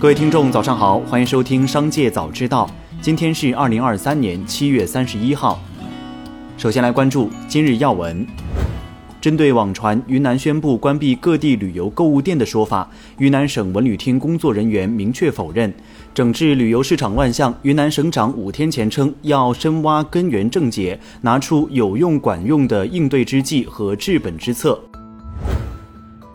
各位听众，早上好，欢迎收听《商界早知道》。今天是二零二三年七月三十一号。首先来关注今日要闻。针对网传云南宣布关闭各地旅游购物店的说法，云南省文旅厅工作人员明确否认。整治旅游市场乱象，云南省长五天前称要深挖根源症结，拿出有用管用的应对之计和治本之策。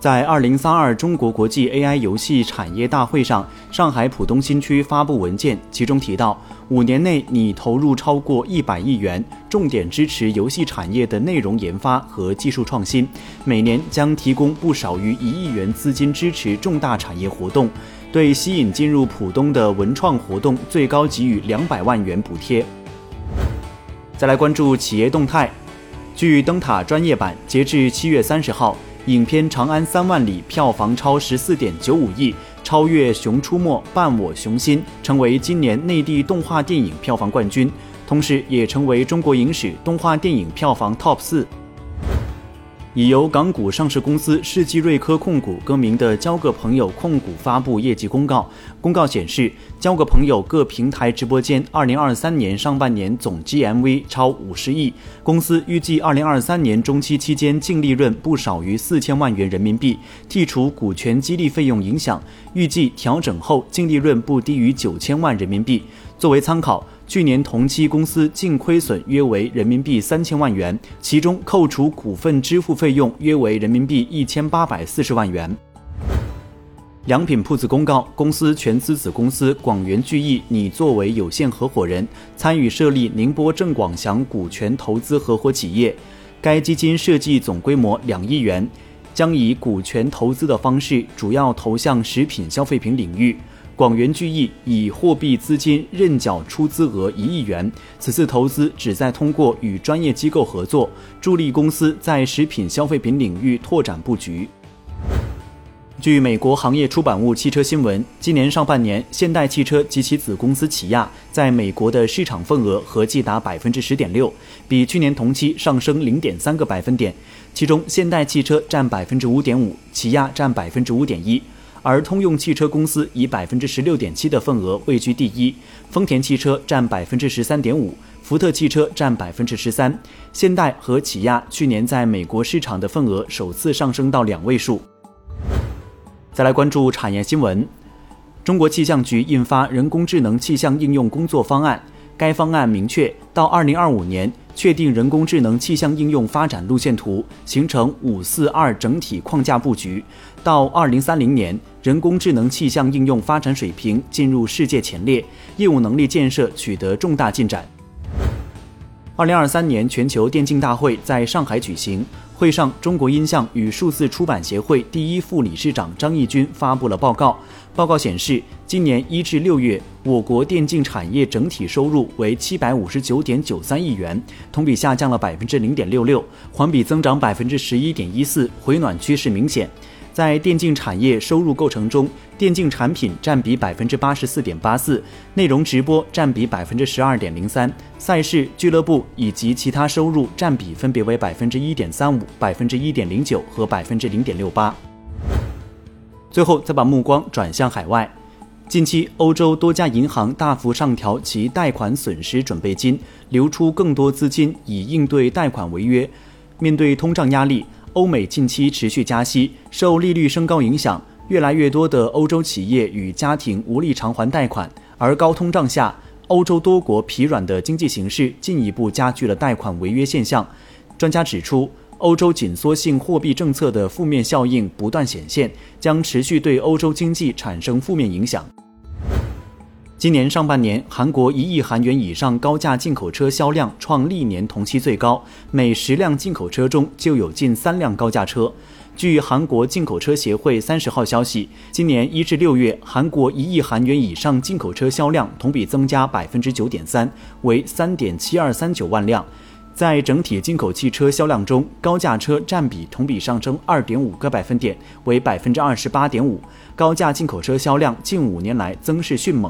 在二零三二中国国际 AI 游戏产业大会上，上海浦东新区发布文件，其中提到，五年内拟投入超过一百亿元，重点支持游戏产业的内容研发和技术创新，每年将提供不少于一亿元资金支持重大产业活动，对吸引进入浦东的文创活动最高给予两百万元补贴。再来关注企业动态，据灯塔专业版，截至七月三十号。影片《长安三万里》票房超十四点九五亿，超越《熊出没》《伴我熊心》，成为今年内地动画电影票房冠军，同时也成为中国影史动画电影票房 TOP 四。已由港股上市公司世纪瑞科控股更名的交个朋友控股发布业绩公告。公告显示，交个朋友各平台直播间2023年上半年总 GMV 超50亿，公司预计2023年中期期间净利润不少于4000万元人民币。剔除股权激励费用影响，预计调整后净利润不低于9000万人民币。作为参考。去年同期公司净亏损约为人民币三千万元，其中扣除股份支付费用约为人民币一千八百四十万元。良品铺子公告，公司全资子公司广元聚益拟作为有限合伙人，参与设立宁波郑广祥股权投资合伙企业。该基金设计总规模两亿元，将以股权投资的方式，主要投向食品消费品领域。广元聚益以货币资金认缴出资额一亿元，此次投资旨在通过与专业机构合作，助力公司在食品消费品领域拓展布局。据美国行业出版物《汽车新闻》，今年上半年，现代汽车及其子公司起亚在美国的市场份额合计达百分之十点六，比去年同期上升零点三个百分点，其中现代汽车占百分之五点五，起亚占百分之五点一。而通用汽车公司以百分之十六点七的份额位居第一，丰田汽车占百分之十三点五，福特汽车占百分之十三，现代和起亚去年在美国市场的份额首次上升到两位数。再来关注产业新闻，中国气象局印发人工智能气象应用工作方案，该方案明确到二零二五年确定人工智能气象应用发展路线图，形成五四二整体框架布局，到二零三零年。人工智能气象应用发展水平进入世界前列，业务能力建设取得重大进展。二零二三年全球电竞大会在上海举行，会上，中国音像与数字出版协会第一副理事长张义军发布了报告。报告显示，今年一至六月，我国电竞产业整体收入为七百五十九点九三亿元，同比下降了百分之零点六六，环比增长百分之十一点一四，回暖趋势明显。在电竞产业收入构成中，电竞产品占比百分之八十四点八四，内容直播占比百分之十二点零三，赛事、俱乐部以及其他收入占比分别为百分之一点三五、百分之一点零九和百分之零点六八。最后，再把目光转向海外，近期欧洲多家银行大幅上调其贷款损失准备金，流出更多资金以应对贷款违约。面对通胀压力。欧美近期持续加息，受利率升高影响，越来越多的欧洲企业与家庭无力偿还贷款。而高通胀下，欧洲多国疲软的经济形势进一步加剧了贷款违约现象。专家指出，欧洲紧缩性货币政策的负面效应不断显现，将持续对欧洲经济产生负面影响。今年上半年，韩国一亿韩元以上高价进口车销量创历年同期最高，每十辆进口车中就有近三辆高价车。据韩国进口车协会三十号消息，今年一至六月，韩国一亿韩元以上进口车销量同比增加百分之九点三，为三点七二三九万辆。在整体进口汽车销量中，高价车占比同比上升二点五个百分点，为百分之二十八点五。高价进口车销量近五年来增势迅猛。